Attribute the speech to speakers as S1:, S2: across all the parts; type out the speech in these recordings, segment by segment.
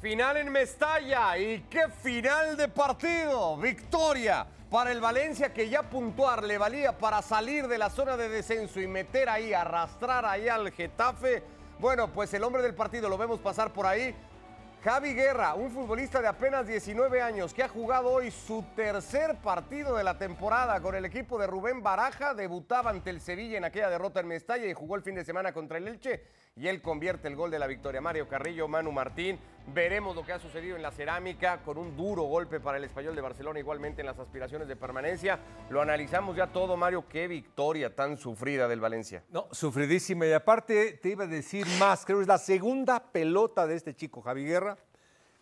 S1: Final en Mestalla y qué final de partido. Victoria para el Valencia que ya puntuar le valía para salir de la zona de descenso y meter ahí, arrastrar ahí al Getafe. Bueno, pues el hombre del partido lo vemos pasar por ahí. Javi Guerra, un futbolista de apenas 19 años que ha jugado hoy su tercer partido de la temporada con el equipo de Rubén Baraja, debutaba ante el Sevilla en aquella derrota en Mestalla y jugó el fin de semana contra el Elche y él convierte el gol de la victoria. Mario Carrillo, Manu Martín, veremos lo que ha sucedido en la cerámica con un duro golpe para el español de Barcelona, igualmente en las aspiraciones de permanencia. Lo analizamos ya todo, Mario, qué victoria tan sufrida del Valencia.
S2: No, sufridísima. Y aparte te iba a decir más, creo que es la segunda pelota de este chico, Javi Guerra,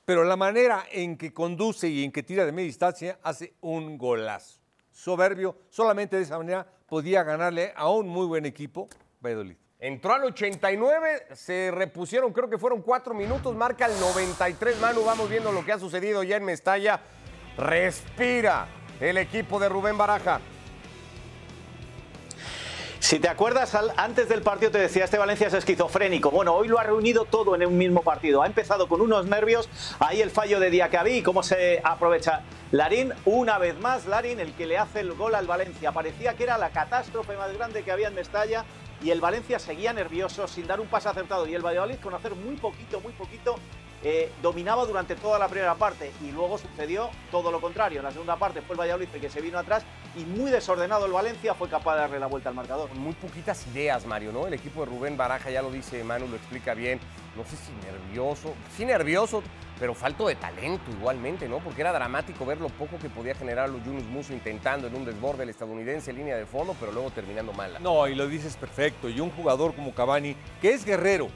S2: pero la manera en que conduce y en que tira de media distancia hace un golazo. Soberbio, solamente de esa manera podía ganarle a un muy buen equipo, Valladolid.
S1: Entró al 89, se repusieron, creo que fueron cuatro minutos, marca el 93. Manu, vamos viendo lo que ha sucedido ya en Mestalla. Respira el equipo de Rubén Baraja.
S3: Si te acuerdas, antes del partido te decía, este Valencia es esquizofrénico. Bueno, hoy lo ha reunido todo en un mismo partido. Ha empezado con unos nervios, ahí el fallo de Diacabí, cómo se aprovecha Larín. Una vez más, Larín, el que le hace el gol al Valencia. Parecía que era la catástrofe más grande que había en Mestalla y el Valencia seguía nervioso, sin dar un pase acertado. Y el Valladolid, con hacer muy poquito, muy poquito, eh, dominaba durante toda la primera parte y luego sucedió todo lo contrario. En la segunda parte fue el Valladolid que se vino atrás y muy desordenado el Valencia fue capaz de darle la vuelta al marcador.
S1: Muy poquitas ideas, Mario, ¿no? El equipo de Rubén Baraja, ya lo dice Manu, lo explica bien. No sé si nervioso, sí nervioso, pero falto de talento igualmente, ¿no? Porque era dramático ver lo poco que podía generar los Yunus Muso intentando en un desborde el estadounidense en línea de fondo, pero luego terminando mal.
S2: No, y lo dices perfecto. Y un jugador como Cavani, que es guerrero,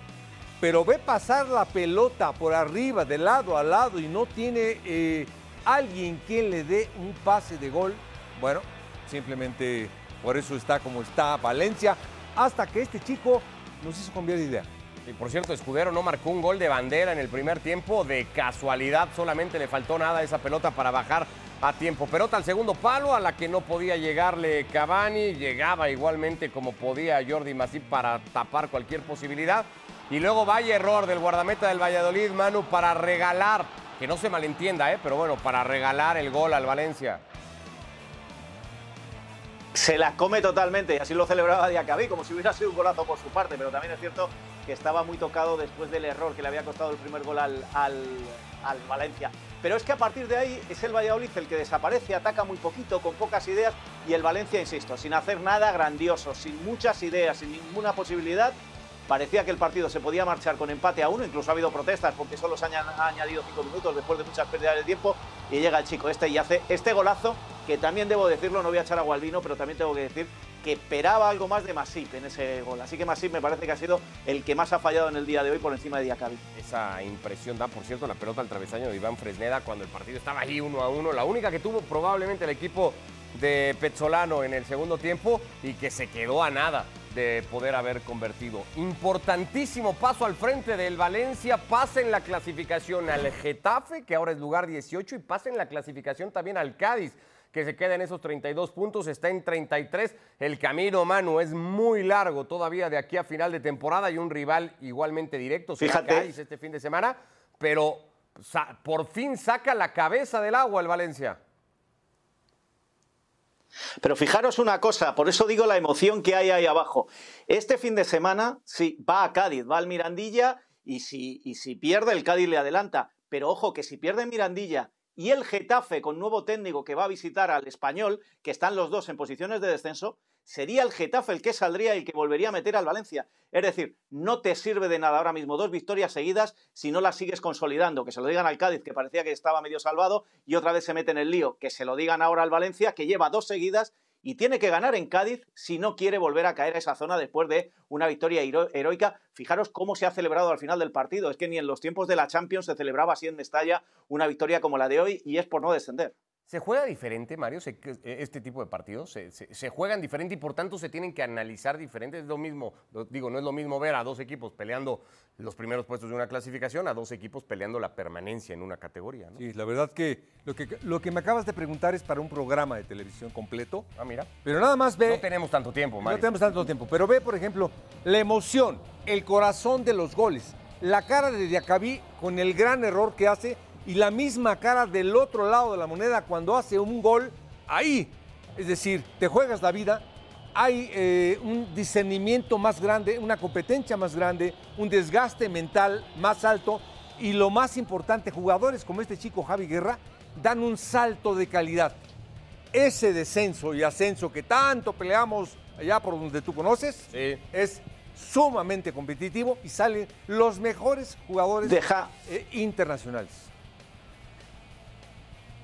S2: pero ve pasar la pelota por arriba, de lado a lado, y no tiene eh, alguien quien le dé un pase de gol, bueno, simplemente por eso está como está Valencia, hasta que este chico nos hizo cambiar de idea.
S1: Y por cierto, Escudero no marcó un gol de bandera en el primer tiempo, de casualidad, solamente le faltó nada esa pelota para bajar a tiempo. Pelota al segundo palo, a la que no podía llegarle Cavani, llegaba igualmente como podía Jordi Masip para tapar cualquier posibilidad. Y luego vaya error del guardameta del Valladolid, Manu, para regalar, que no se malentienda, ¿eh? pero bueno, para regalar el gol al Valencia.
S3: Se la come totalmente y así lo celebraba Diacabí, como si hubiera sido un golazo por su parte, pero también es cierto que estaba muy tocado después del error que le había costado el primer gol al, al, al Valencia. Pero es que a partir de ahí es el Valladolid el que desaparece, ataca muy poquito, con pocas ideas, y el Valencia, insisto, sin hacer nada grandioso, sin muchas ideas, sin ninguna posibilidad, Parecía que el partido se podía marchar con empate a uno, incluso ha habido protestas porque solo se han añadido cinco minutos después de muchas pérdidas de tiempo y llega el chico este y hace este golazo que también debo decirlo, no voy a echar agua al vino, pero también tengo que decir que esperaba algo más de Masip en ese gol. Así que Masip me parece que ha sido el que más ha fallado en el día de hoy por encima de Diacabi.
S1: Esa impresión da, por cierto, la pelota al travesaño de Iván Fresneda cuando el partido estaba ahí uno a uno. La única que tuvo probablemente el equipo de Pezzolano en el segundo tiempo y que se quedó a nada de poder haber convertido. Importantísimo paso al frente del Valencia, pasa en la clasificación al Getafe, que ahora es lugar 18, y pasa en la clasificación también al Cádiz, que se queda en esos 32 puntos, está en 33. El camino, Manu, es muy largo todavía de aquí a final de temporada y un rival igualmente directo,
S3: Fíjate.
S1: Cádiz este fin de semana, pero por fin saca la cabeza del agua el Valencia.
S3: Pero fijaros una cosa, por eso digo la emoción que hay ahí abajo. Este fin de semana, sí, va a Cádiz, va al Mirandilla y si, y si pierde, el Cádiz le adelanta. Pero ojo, que si pierde Mirandilla y el Getafe con nuevo técnico que va a visitar al español, que están los dos en posiciones de descenso, sería el Getafe el que saldría y el que volvería a meter al Valencia. Es decir, no te sirve de nada ahora mismo dos victorias seguidas si no las sigues consolidando. Que se lo digan al Cádiz, que parecía que estaba medio salvado, y otra vez se mete en el lío. Que se lo digan ahora al Valencia, que lleva dos seguidas y tiene que ganar en Cádiz si no quiere volver a caer a esa zona después de una victoria heroica. Fijaros cómo se ha celebrado al final del partido. Es que ni en los tiempos de la Champions se celebraba así en Mestalla una victoria como la de hoy y es por no descender.
S1: ¿Se juega diferente, Mario, este tipo de partidos? ¿Se, juegan diferente y por tanto se tienen que analizar diferente? Es lo mismo, digo, no es lo mismo ver a dos equipos peleando los primeros puestos de una clasificación a dos equipos peleando la permanencia en una categoría. ¿no?
S2: Sí, la verdad que lo, que lo que me acabas de preguntar es para un programa de televisión completo.
S1: Ah, mira.
S2: Pero nada más ve...
S1: No tenemos tanto tiempo, Mario.
S2: No tenemos tanto tiempo, pero ve, por ejemplo, la emoción, el corazón de los goles, la cara de Diacabí con el gran error que hace y la misma cara del otro lado de la moneda cuando hace un gol ahí. Es decir, te juegas la vida, hay eh, un discernimiento más grande, una competencia más grande, un desgaste mental más alto y lo más importante, jugadores como este chico Javi Guerra dan un salto de calidad. Ese descenso y ascenso que tanto peleamos allá por donde tú conoces es sumamente competitivo y salen los mejores jugadores eh, internacionales.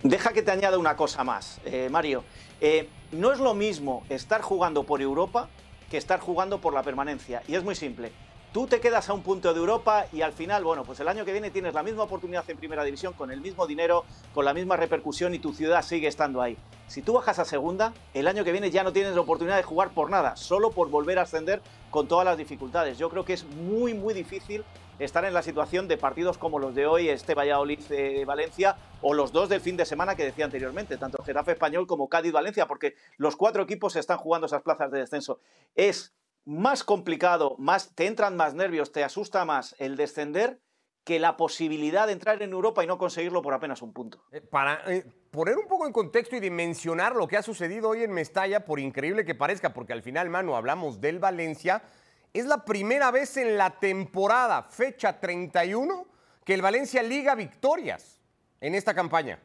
S3: Deja que te añada una cosa más, eh, Mario. Eh, no es lo mismo estar jugando por Europa que estar jugando por la permanencia. Y es muy simple. Tú te quedas a un punto de Europa y al final, bueno, pues el año que viene tienes la misma oportunidad en primera división, con el mismo dinero, con la misma repercusión y tu ciudad sigue estando ahí. Si tú bajas a segunda, el año que viene ya no tienes la oportunidad de jugar por nada, solo por volver a ascender con todas las dificultades. Yo creo que es muy, muy difícil estar en la situación de partidos como los de hoy, este Valladolid-Valencia, o los dos del fin de semana que decía anteriormente, tanto Getafe Español como Cádiz-Valencia, porque los cuatro equipos están jugando esas plazas de descenso. Es más complicado, más, te entran más nervios, te asusta más el descender que la posibilidad de entrar en Europa y no conseguirlo por apenas un punto.
S1: Eh, para eh, poner un poco en contexto y dimensionar lo que ha sucedido hoy en Mestalla, por increíble que parezca, porque al final, mano, hablamos del Valencia, es la primera vez en la temporada, fecha 31, que el Valencia liga victorias en esta campaña.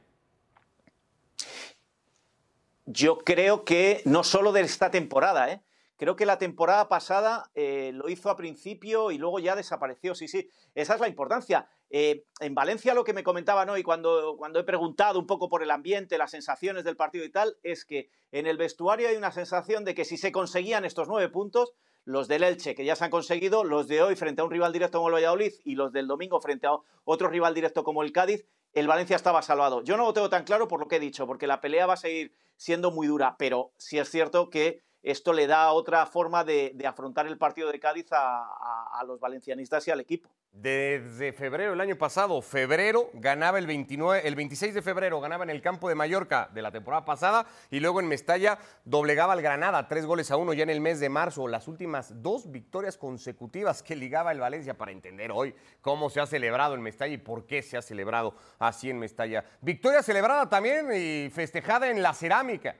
S3: Yo creo que no solo de esta temporada, ¿eh? Creo que la temporada pasada eh, lo hizo a principio y luego ya desapareció. Sí, sí, esa es la importancia. Eh, en Valencia lo que me comentaban hoy cuando, cuando he preguntado un poco por el ambiente, las sensaciones del partido y tal, es que en el vestuario hay una sensación de que si se conseguían estos nueve puntos, los del Elche, que ya se han conseguido, los de hoy frente a un rival directo como el Valladolid y los del domingo frente a otro rival directo como el Cádiz, el Valencia estaba salvado. Yo no lo tengo tan claro por lo que he dicho, porque la pelea va a seguir siendo muy dura, pero sí es cierto que esto le da otra forma de, afrontar el partido de Cádiz a, los valencianistas y al equipo.
S1: Desde febrero del año pasado, febrero ganaba el 29, el 26 de febrero ganaba en el campo de Mallorca de la temporada pasada y luego en Mestalla doblegaba al Granada tres goles a uno ya en el mes de marzo. Las últimas dos victorias consecutivas que ligaba el Valencia para entender hoy cómo se ha celebrado en Mestalla y por qué se ha celebrado así en Mestalla. Victoria celebrada también y festejada en la cerámica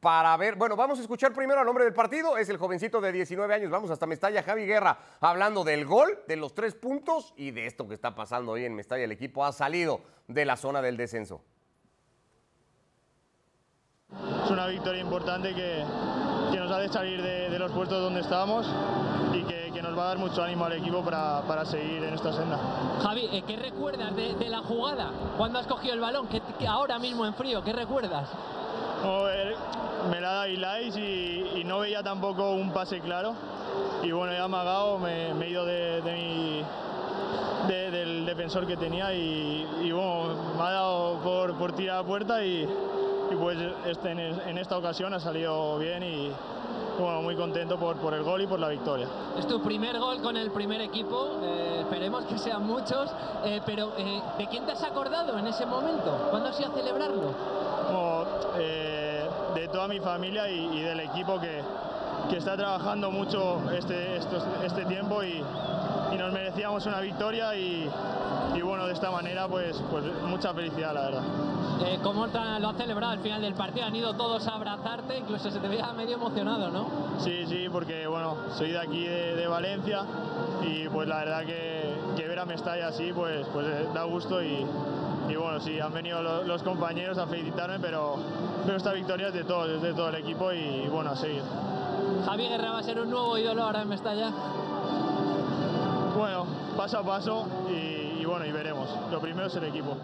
S1: para ver. Bueno, vamos a escuchar primero al hombre del partido. Es el jovencito de 19 años. Vamos hasta Mestalla, Javi Guerra, hablando del gol, de los tres puntos y de esto que está pasando hoy en Mestalla. El equipo ha salido de la zona del descenso.
S4: Es una victoria importante que, nos ha de salir de, los puestos donde estábamos y que, nos va a dar mucho ánimo al equipo para, seguir en esta senda.
S5: Javi, eh, ¿qué recuerdas de, la jugada? Cuando has cogido el balón, que, ahora mismo en frío, ¿qué recuerdas?
S4: Me la da Ilais y, y no veía tampoco un pase claro. Y bueno, he amagado, me, he ido de, mi, del defensor que tenía y, bueno, me ha dado por, por tirar a puerta y, pues este, en, esta ocasión ha salido bien y, bueno, muy contento por, por el gol y por la victoria.
S5: Es tu primer gol con el primer equipo, eh, esperemos que sean muchos, eh, pero eh, ¿de quién te has acordado en ese momento? ¿Cuándo has ido a celebrarlo?
S4: De toda mi familia y, del equipo que, que, está trabajando mucho este, este tiempo y, y, nos merecíamos una victoria y, y, bueno, de esta manera pues, pues mucha felicidad la verdad.
S5: Eh, ¿Cómo lo has celebrado al final del partido? Han ido todos a abrazarte, incluso se te veía medio emocionado, ¿no?
S4: Sí, sí, porque bueno, soy de aquí de, Valencia y pues la verdad que, que ver a Mestalla así pues, pues eh, da gusto y, y bueno, sí, han venido los, compañeros a felicitarme, pero, pero esta victoria es de todos, de todo el equipo y bueno, a seguir.
S5: Javi Guerra va a ser un nuevo ídolo ahora en Mestalla.
S4: Bueno, paso a paso y, y bueno, y veremos. Lo primero es el equipo.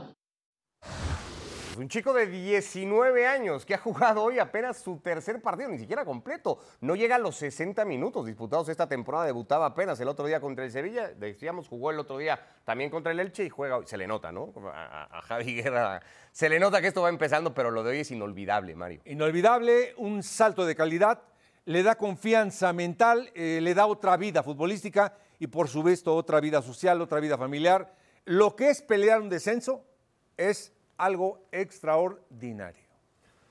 S1: Un chico de 19 años que ha jugado hoy apenas su tercer partido, ni siquiera completo. No llega a los 60 minutos disputados esta temporada. Debutaba apenas el otro día contra el Sevilla. Decíamos, jugó el otro día también contra el Elche y juega hoy. Se le nota, ¿no? A, Javi Guerra. Se le nota que esto va empezando, pero lo de hoy es inolvidable, Mario.
S2: Inolvidable, un salto de calidad. Le da confianza mental, eh, le da otra vida futbolística y por supuesto otra vida social, otra vida familiar. Lo que es pelear un descenso es algo extraordinario.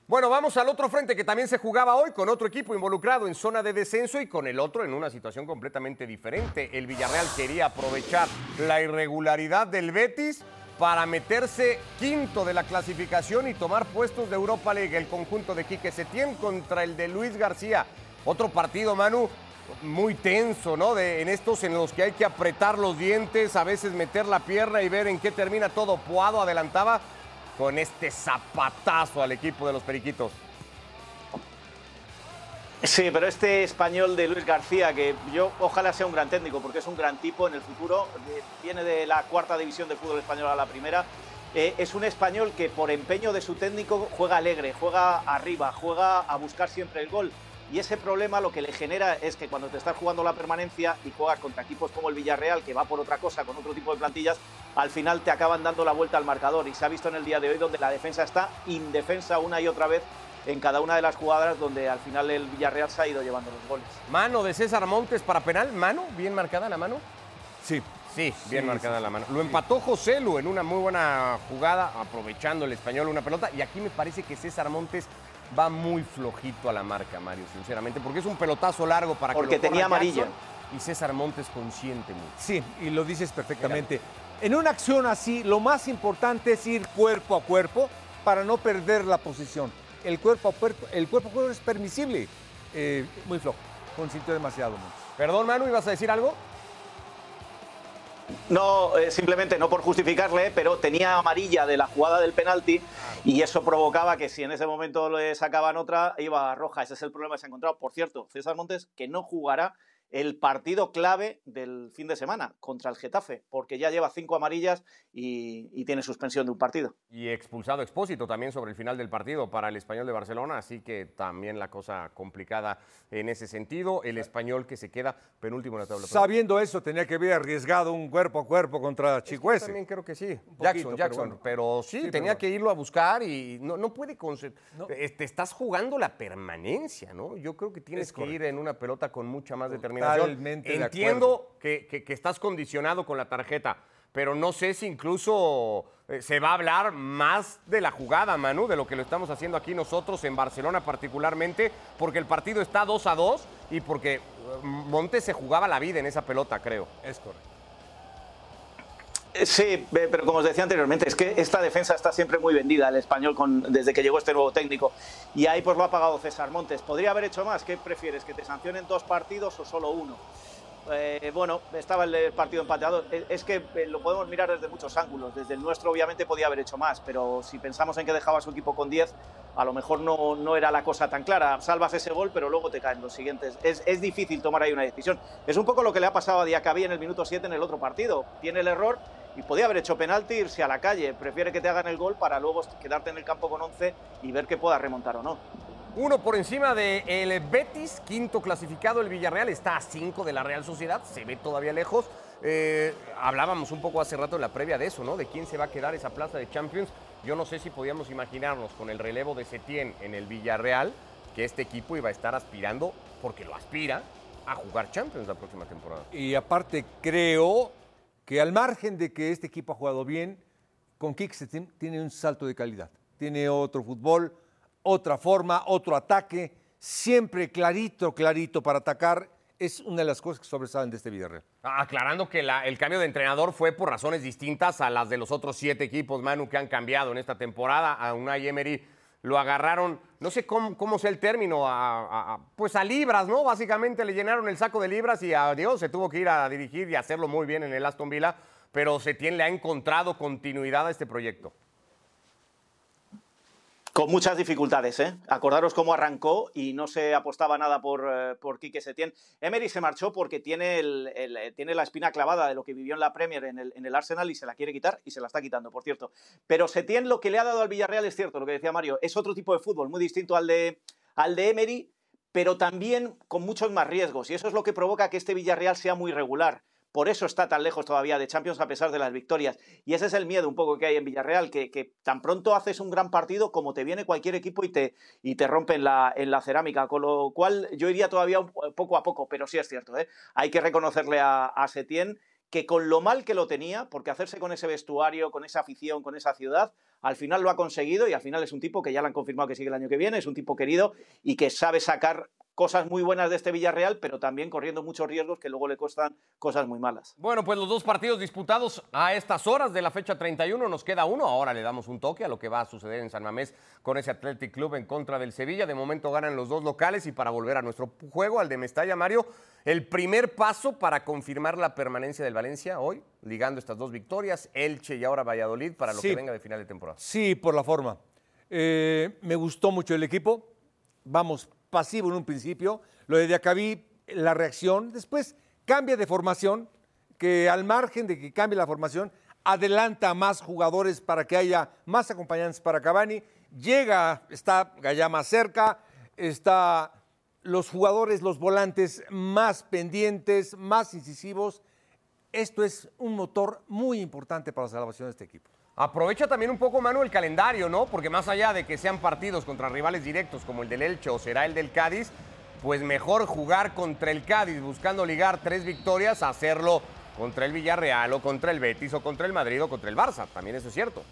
S1: Bueno, vamos al otro frente que también se jugaba hoy con otro equipo involucrado en zona de descenso y con el otro en una situación completamente diferente. El Villarreal quería aprovechar la irregularidad del Betis para meterse quinto de la clasificación y tomar puestos de Europa League. El conjunto de Quique Setién contra el de Luis García. Otro partido, Manu, muy tenso, ¿no? De, en estos en los que hay que apretar los dientes, a veces meter la pierna y ver en qué termina todo. Puado adelantaba con este zapatazo al equipo de los Periquitos.
S3: Sí, pero este español de Luis García, que yo ojalá sea un gran técnico, porque es un gran tipo en el futuro, viene de la cuarta división del fútbol español a la primera, eh, es un español que por empeño de su técnico juega alegre, juega arriba, juega a buscar siempre el gol. Y ese problema lo que le genera es que cuando te estás jugando la permanencia y juegas contra equipos como el Villarreal, que va por otra cosa, con otro tipo de plantillas, al final te acaban dando la vuelta al marcador. Y se ha visto en el día de hoy donde la defensa está indefensa una y otra vez en cada una de las jugadas donde al final el Villarreal se ha ido llevando los goles.
S1: Mano de César Montes para penal, mano, bien marcada la mano.
S2: Sí.
S1: Sí, bien marcada la mano. Lo empató José Lu en una muy buena jugada, aprovechando el español una pelota. Y aquí me parece que César Montes va muy flojito a la marca, Mario, sinceramente, porque es un pelotazo largo para
S3: porque
S1: que
S3: lo tenía amarilla.
S1: y César Montes consciente mucho.
S2: Sí, y lo dices perfectamente. En una acción así, lo más importante es ir cuerpo a cuerpo para no perder la posición el cuerpo a cuerpo, el cuerpo a cuerpo es permisible. Eh, muy flojo, consintió demasiado. Mucho.
S1: Perdón, Manu, ¿ibas a decir algo?
S3: No, eh, simplemente no por justificarle, pero tenía amarilla de la jugada del penalti y eso provocaba que si en ese momento le sacaban otra, iba a roja. Ese es el problema que se ha encontrado. Por cierto, César Montes, que no jugará el partido clave del fin de semana contra el Getafe, porque ya lleva cinco amarillas y, tiene suspensión de un partido.
S1: Y expulsado Expósito también sobre el final del partido para el español de Barcelona, así que también la cosa complicada en ese sentido. El español que se queda penúltimo en la tabla.
S2: Sabiendo eso, tenía que haber arriesgado un cuerpo a cuerpo contra Chicuese.
S1: También creo que sí. Jackson, Jackson. Pero, sí, tenía que irlo a buscar y no, no puede. Te este, estás jugando la permanencia, ¿no? Yo creo que tienes que ir en una pelota con mucha más determinación Entiendo que, estás condicionado con la tarjeta, pero no sé si incluso eh, se va a hablar más de la jugada, Manu, de lo que lo estamos haciendo aquí nosotros en Barcelona particularmente, porque el partido está 2 a 2 y porque eh, Montes se jugaba la vida en esa pelota, creo.
S2: Es correcto.
S3: Eh, sí, pero como os decía anteriormente, es que esta defensa está siempre muy vendida, el español, desde que llegó este nuevo técnico. Y ahí pues lo ha pagado César Montes. ¿Podría haber hecho más? ¿Qué prefieres? ¿Que te sancionen dos partidos o solo uno? Eh, bueno, estaba el partido empateado. Es que eh, lo podemos mirar desde muchos ángulos. Desde el nuestro, obviamente, podía haber hecho más, pero si pensamos en que dejaba su equipo con 10, a lo mejor no, no era la cosa tan clara. Salvas ese gol, pero luego te caen los siguientes. Es, es difícil tomar ahí una decisión. Es un poco lo que le ha pasado a Diacabí en el minuto 7 en el otro partido. Tiene el error y podía haber hecho penalti, irse a la calle. Prefiere que te hagan el gol para luego quedarte en el campo con 11 y ver que pueda remontar o no.
S1: Uno por encima del el Betis, quinto clasificado el Villarreal, está a cinco de la Real Sociedad, se ve todavía lejos. Eh, hablábamos un poco hace rato en la previa de eso, ¿no? De quién se va a quedar esa plaza de Champions. Yo no sé si podíamos imaginarnos con el relevo de Setién en el Villarreal que este equipo iba a estar aspirando, porque lo aspira, a jugar Champions la próxima temporada.
S2: Y aparte creo que al margen de que este equipo ha jugado bien, con Kicks tiene un salto de calidad. Tiene otro fútbol, otra forma, otro ataque, siempre clarito, clarito para atacar. Es una de las cosas que sobresalen de este Villarreal.
S1: Aclarando que el cambio de entrenador fue por razones distintas a las de los otros siete equipos, Manu, que han cambiado en esta temporada. A Unai Emery lo agarraron, no sé cómo, cómo sea el término, a, pues a libras, ¿no? Básicamente le llenaron el saco de libras y a Dios se tuvo que ir a dirigir y hacerlo muy bien en el Aston Villa, pero Setién le ha encontrado continuidad a este proyecto.
S3: Con muchas dificultades, ¿eh? Acordaros cómo arrancó y no se apostaba nada por, eh, por Quique Setién. Emery se marchó porque tiene, el, eh, tiene la espina clavada de lo que vivió en la Premier en el, en el, Arsenal y se la quiere quitar y se la está quitando, por cierto. Pero Setién lo que le ha dado al Villarreal es cierto, lo que decía Mario, es otro tipo de fútbol, muy distinto al de, al de Emery, pero también con muchos más riesgos. Y eso es lo que provoca que este Villarreal sea muy regular. Por eso está tan lejos todavía de Champions a pesar de las victorias. Y ese es el miedo un poco que hay en Villarreal, que, tan pronto haces un gran partido como te viene cualquier equipo y te, y te rompe en la, en la cerámica. Con lo cual yo iría todavía poco a poco, pero sí es cierto. ¿eh? Hay que reconocerle a, a Setién que con lo mal que lo tenía, porque hacerse con ese vestuario, con esa afición, con esa ciudad, al final lo ha conseguido y al final es un tipo que ya le han confirmado que sigue el año que viene, es un tipo querido y que sabe sacar cosas muy buenas de este Villarreal, pero también corriendo muchos riesgos que luego le costan cosas muy malas.
S1: Bueno, pues los dos partidos disputados a estas horas de la fecha 31, nos queda uno. Ahora le damos un toque a lo que va a suceder en San Mamés con ese Athletic Club en contra del Sevilla. De momento ganan los dos locales y para volver a nuestro juego, al de Mestalla, Mario, el primer paso para confirmar la permanencia del Valencia hoy, ligando estas dos victorias, Elche y ahora Valladolid, para lo
S2: Sí.
S1: que venga de final de temporada.
S2: Sí, por la forma. Eh, me gustó mucho el equipo. Vamos, pasivo en un principio. Lo de Diacabí, la reacción. Después cambia de formación, que al margen de que cambie la formación, adelanta más jugadores para que haya más acompañantes para Cavani. Llega, está Gallama cerca, está los jugadores, los volantes más pendientes, más incisivos. Esto es un motor muy importante para la salvación de este equipo.
S1: Aprovecha también un poco, Manu, el calendario, ¿no? Porque más allá de que sean partidos contra rivales directos como el del Elche o será el del Cádiz, pues mejor jugar contra el Cádiz buscando ligar tres victorias, hacerlo contra el Villarreal o contra el Betis o contra el Madrid o contra el Barça. También eso es cierto.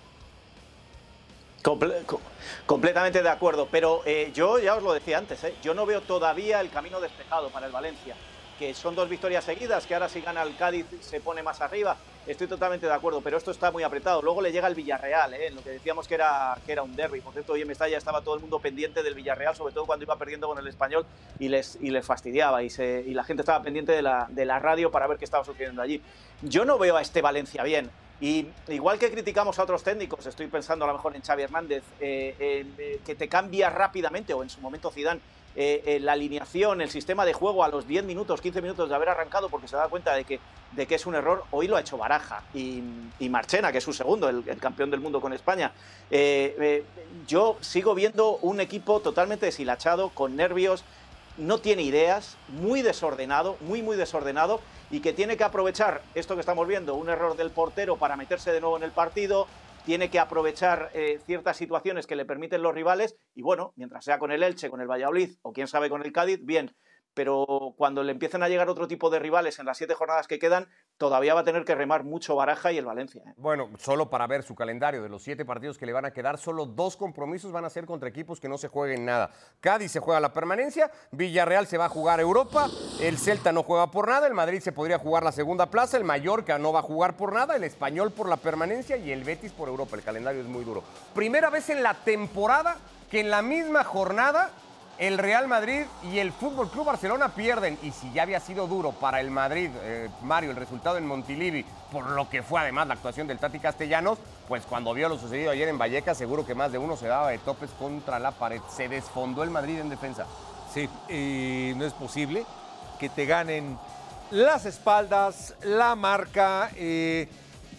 S3: Comple- co- completamente de acuerdo, pero eh, yo ya os lo decía antes, ¿eh? yo no veo todavía el camino despejado para el Valencia, que son dos victorias seguidas, que ahora si gana el Cádiz se pone más arriba, estoy totalmente de acuerdo, pero esto está muy apretado. Luego le llega el Villarreal, ¿eh? lo que decíamos que era, que era un derby, por cierto, hoy en Mestalla estaba todo el mundo pendiente del Villarreal, sobre todo cuando iba perdiendo con el español y les, y les fastidiaba y, la gente estaba pendiente de la, de la radio para ver qué estaba sucediendo allí. Yo no veo a este Valencia bien. Y igual que criticamos a otros técnicos, estoy pensando a lo mejor en Xavi Hernández, eh, eh, que te cambia rápidamente, o en su momento Zidane, eh, eh, la alineación, el sistema de juego a los 10 minutos, 15 minutos de haber arrancado porque se da cuenta de que, de que es un error, hoy lo ha hecho Baraja y, y Marchena, que es su segundo, el, campeón del mundo con España. Eh, yo sigo viendo un equipo totalmente deshilachado, con nervios, no tiene ideas, muy desordenado, muy, muy desordenado, y que tiene que aprovechar esto que estamos viendo, un error del portero para meterse de nuevo en el partido, tiene que aprovechar eh, ciertas situaciones que le permiten los rivales, y bueno, mientras sea con el Elche, con el Valladolid o quién sabe con el Cádiz, bien. Pero cuando le empiecen a llegar otro tipo de rivales en las siete jornadas que quedan, todavía va a tener que remar mucho Baraja y el Valencia. ¿eh?
S1: Bueno, solo para ver su calendario, de los siete partidos que le van a quedar, solo dos compromisos van a ser contra equipos que no se jueguen nada. Cádiz se juega la permanencia, Villarreal se va a jugar Europa, el Celta no juega por nada, el Madrid se podría jugar la segunda plaza, el Mallorca no va a jugar por nada, el Español por la permanencia y el Betis por Europa. El calendario es muy duro. Primera vez en la temporada que en la misma jornada el Real Madrid y el Fútbol Club Barcelona pierden. Y si ya había sido duro para el Madrid, eh, Mario, el resultado en Montilivi, por lo que fue además la actuación del Tati Castellanos, pues cuando vio lo sucedido ayer en Vallecas, seguro que más de uno se daba de topes contra la pared. Se desfondó el Madrid en defensa.
S2: Sí, y no es posible que te ganen las espaldas, la marca. eh,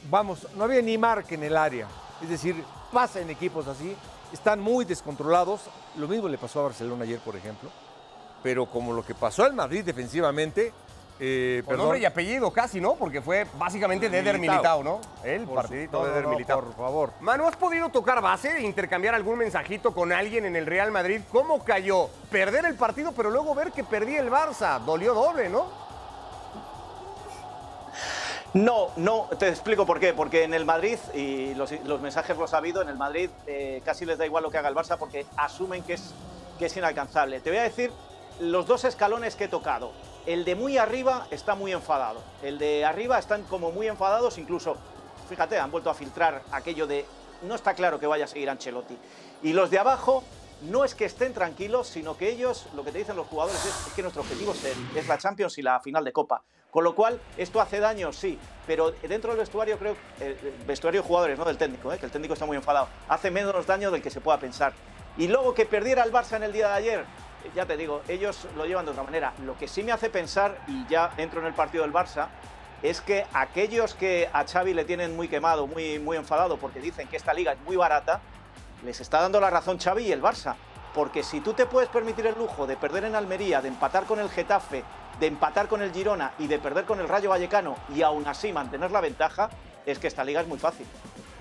S2: vamos, no había ni marca en el área. Es decir, pasa en equipos así, están muy descontrolados. Lo mismo le pasó a Barcelona ayer, por ejemplo. Pero como lo que pasó al Madrid defensivamente, eh,
S1: Con nombre y apellido casi, ¿no? Porque fue básicamente de Eder
S2: Militao.
S1: ¿no? El
S2: por su-
S1: partidito
S2: no,
S1: de Eder
S2: no,
S1: Militao.
S2: por favor.
S1: Manu, ¿has podido tocar base e intercambiar algún mensajito con alguien en el Real Madrid? ¿Cómo cayó? Perder el partido, pero luego ver que perdía el Barça. Dolió doble, ¿no?
S3: No, no, te explico por qué. Porque en el Madrid, y los, mensajes los ha habido, en el Madrid eh, casi les da igual lo que haga el Barça porque asumen que es, que es inalcanzable. Te voy a decir los dos escalones que he tocado. El de muy arriba está muy enfadado. El de arriba están como muy enfadados, incluso, fíjate, han vuelto a filtrar aquello de no está claro que vaya a seguir Ancelotti. Y los de abajo no es que estén tranquilos, sino que ellos, lo que te dicen los jugadores es, que nuestro objetivo es, es la Champions y la final de Copa. Con lo cual, esto hace daño, sí, pero dentro del vestuario, creo, eh, el vestuario de jugadores, no del técnico, eh, que el técnico está muy enfadado, hace menos daño del que se pueda pensar. Y luego que perdiera el Barça en el día de ayer, eh, ya te digo, ellos lo llevan de otra manera. Lo que sí me hace pensar, y ya entro en el partido del Barça, es que aquellos que a Xavi le tienen muy quemado, muy, muy enfadado, porque dicen que esta liga es muy barata, les está dando la razón Xavi y el Barça. Porque si tú te puedes permitir el lujo de perder en Almería, de empatar con el Getafe, de empatar con el Girona y de perder con el Rayo Vallecano y aún así mantener la ventaja, es que esta liga es muy fácil.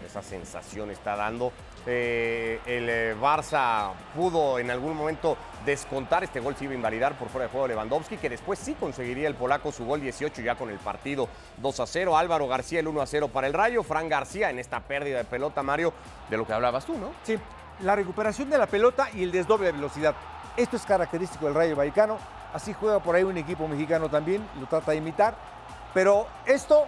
S1: Esa sensación está dando. Eh, el eh, Barça pudo en algún momento descontar. Este gol se iba a invalidar por fuera de juego Lewandowski, que después sí conseguiría el polaco su gol 18 ya con el partido 2 a 0. Álvaro García el 1 a 0 para el Rayo. Fran García en esta pérdida de pelota, Mario, de lo que hablabas tú, ¿no?
S2: Sí, la recuperación de la pelota y el desdoble de velocidad. Esto es característico del Rayo Vallecano. Así juega por ahí un equipo mexicano también, lo trata de imitar. Pero esto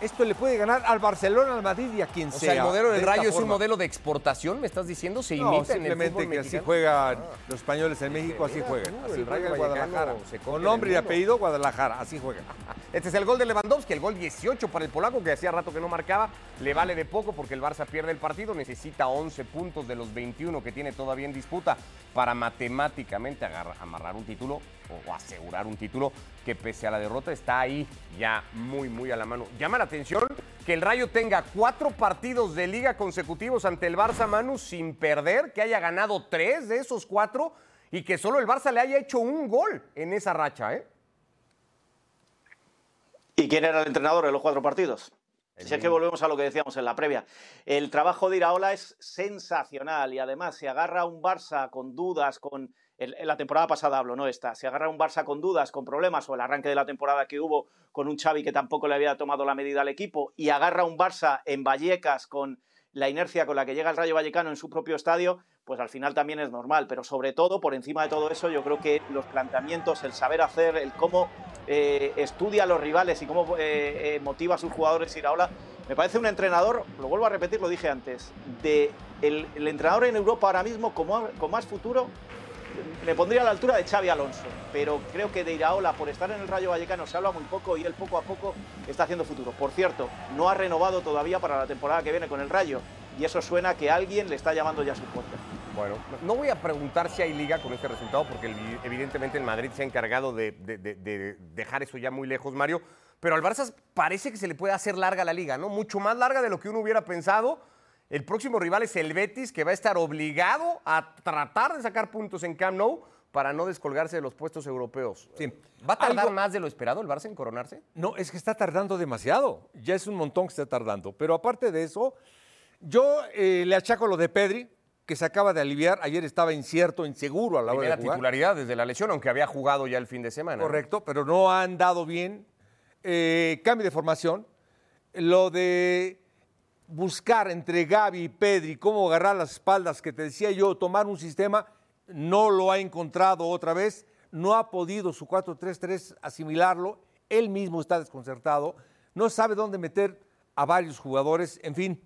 S2: esto le puede ganar al Barcelona, al Madrid y a quien
S1: O
S2: sea.
S1: sea, el modelo del
S2: de
S1: Rayo es un modelo de exportación, ¿me estás diciendo? ¿Se
S2: No,
S1: imita en el
S2: simplemente que así juegan los españoles en México, así juegan.
S1: tú,
S2: Así
S1: el Rayo
S2: Guadalajara.
S1: se
S2: Con nombre y apellido, Guadalajara, así juega.
S1: Este es el gol de Lewandowski, el gol 18 para el polaco que hacía rato que no marcaba. Le vale de poco porque el Barça pierde el partido, necesita 11 puntos de los 21 que tiene todavía en disputa para matemáticamente amarrar un título o, o asegurar un título que pese a la derrota está ahí ya muy, muy a la mano. Llama la atención que el Rayo tenga cuatro partidos de liga consecutivos ante el Barça Manu sin perder, que haya ganado tres de esos cuatro y que solo el Barça le haya hecho un gol en esa racha, ¿eh?
S3: ¿Y quién era el entrenador en los cuatro partidos? Si es que volvemos a lo que decíamos en la previa. El trabajo de Iraola es sensacional y además se agarra a un Barça con dudas, con en la temporada pasada hablo, no esta, se agarra un Barça con dudas, con problemas o el arranque de la temporada que hubo con un Xavi que tampoco le había tomado la medida al equipo y agarra un Barça en Vallecas con la inercia con la que llega el Rayo Vallecano en su propio estadio, pues al final también es normal. Pero sobre todo, por encima de todo eso, yo creo que los planteamientos, el saber hacer, el cómo eh, estudia a los rivales y cómo eh, eh, motiva a sus jugadores Iraola, me parece un entrenador, lo vuelvo a repetir, lo dije antes, de el, el entrenador en Europa ahora mismo con con más futuro me pondría a la altura de Xavi Alonso, pero creo que de Iraola, por estar en el Rayo Vallecano, se habla muy poco y él poco a poco está haciendo futuro. Por cierto, no ha renovado todavía para la temporada que viene con el Rayo y eso suena que alguien le está llamando ya a su puerta.
S1: Bueno, no voy a preguntar si hay liga con este resultado, porque evidentemente el Madrid se ha encargado de- de dejar eso ya muy lejos, Mario. Pero al Barça parece que se le puede hacer larga la liga, ¿no? Mucho más larga de lo que uno hubiera pensado. El próximo rival es el Betis, que va a estar obligado a tratar de sacar puntos en Camp Nou para no descolgarse de los puestos europeos.
S2: Sí.
S1: ¿Va a tardar
S2: Algo-
S1: más de lo esperado el Barça en coronarse?
S2: No, es que está tardando demasiado. Ya es un montón que está tardando. Pero aparte de eso, yo eh, le achaco lo de Pedri, que se acaba de aliviar. Ayer estaba incierto, inseguro a la hora
S1: Primera
S2: de jugar.
S1: titularidad desde la lesión, aunque había jugado ya el fin de semana.
S2: Correcto, pero no ha andado bien. Eh, cambio de formación. Lo de buscar entre Gaby y Pedri cómo agarrar las espaldas, que te decía yo, tomar un sistema, no lo ha encontrado otra vez. No ha podido su 4-3-3 asimilarlo. Él mismo está desconcertado. No sabe dónde meter a varios jugadores. En fin,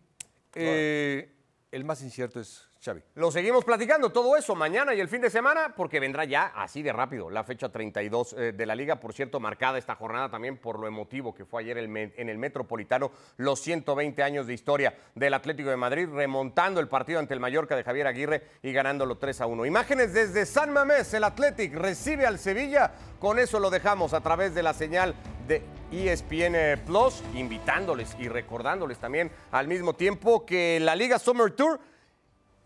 S2: eh, el más incierto es Xavi.
S1: Lo seguimos platicando todo eso mañana y el fin de semana porque vendrá ya así de rápido la fecha 32 eh, de la liga. Por cierto, marcada esta jornada también por lo emotivo que fue ayer en el Metropolitano, los 120 años de historia del Atlético de Madrid, remontando el partido ante el Mallorca de Javier Aguirre y ganándolo 3 a 1. Imágenes desde San Mamés, el Athletic recibe al Sevilla. Con eso lo dejamos a través de la señal de ESPN Plus, invitándoles y recordándoles también al mismo tiempo que la Liga Summer Tour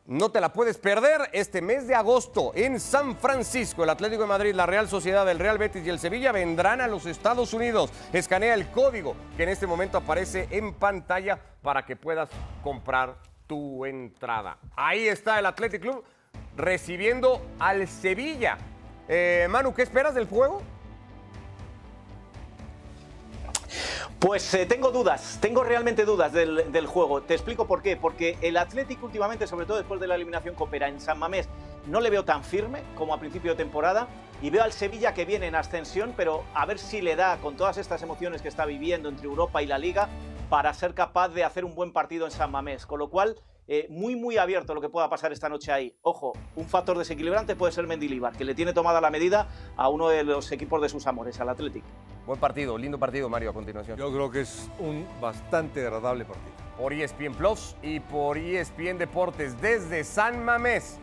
S1: no te la puedes perder este mes de agosto en San Francisco. El Atlético de Madrid, la Real Sociedad, el Real Betis y el Sevilla vendrán a los Estados Unidos. Escanea el código que en este momento aparece en pantalla para que puedas comprar tu entrada. Ahí está el Athletic Club recibiendo al Sevilla. Eh, Manu, ¿qué esperas del juego?
S3: Pues eh, tengo dudas, tengo realmente dudas del, del juego. Te explico por qué. Porque el Atlético últimamente, sobre todo después de la eliminación Copera en San Mamés, no le veo tan firme como a principio de temporada. Y veo al Sevilla que viene en ascensión, pero a ver si le da, con todas estas emociones que está viviendo entre Europa y la Liga, para ser capaz de hacer un buen partido en San Mamés. Con lo cual, eh, muy, muy abierto lo que pueda pasar esta noche ahí. Ojo, un factor desequilibrante puede ser Mendilibar, que le tiene tomada la medida a uno de los equipos de sus amores, al Atlético.
S1: Buen partido, lindo partido, Mario, a continuación.
S2: Yo creo que es un bastante agradable partido.
S1: por ESPN Plus y por ESPN Deportes desde San Mamés.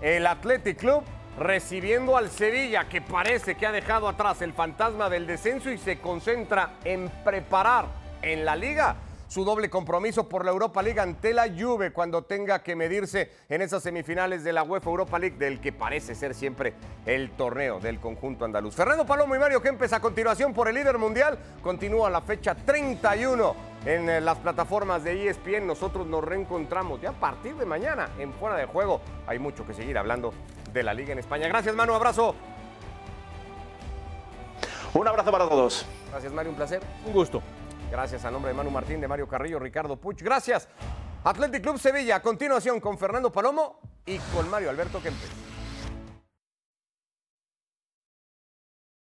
S1: El Athletic Club recibiendo al Sevilla, que parece que ha dejado atrás el fantasma del descenso y se concentra en preparar en la liga su doble compromiso por la Europa League ante la Juve cuando tenga que medirse en esas semifinales de la UEFA Europa League, del que parece ser siempre el torneo del conjunto andaluz. Fernando Palomo y Mario Kempes a continuación por el líder mundial. Continúa la fecha 31 en eh, las plataformas de ESPN. Nosotros nos reencontramos ya a partir de mañana en Fuera de Juego. Hay mucho que seguir hablando de la Liga en España. Gracias, Manu, abrazo.
S3: Un abrazo para todos.
S1: Gracias, Mario, un placer.
S2: Un gusto.
S1: Gracias a nombre de Manu Martín, de Mario Carrillo, Ricardo Puch. Gracias. Athletic Club Sevilla, a continuación con Fernando Palomo y con Mario Alberto Kempes.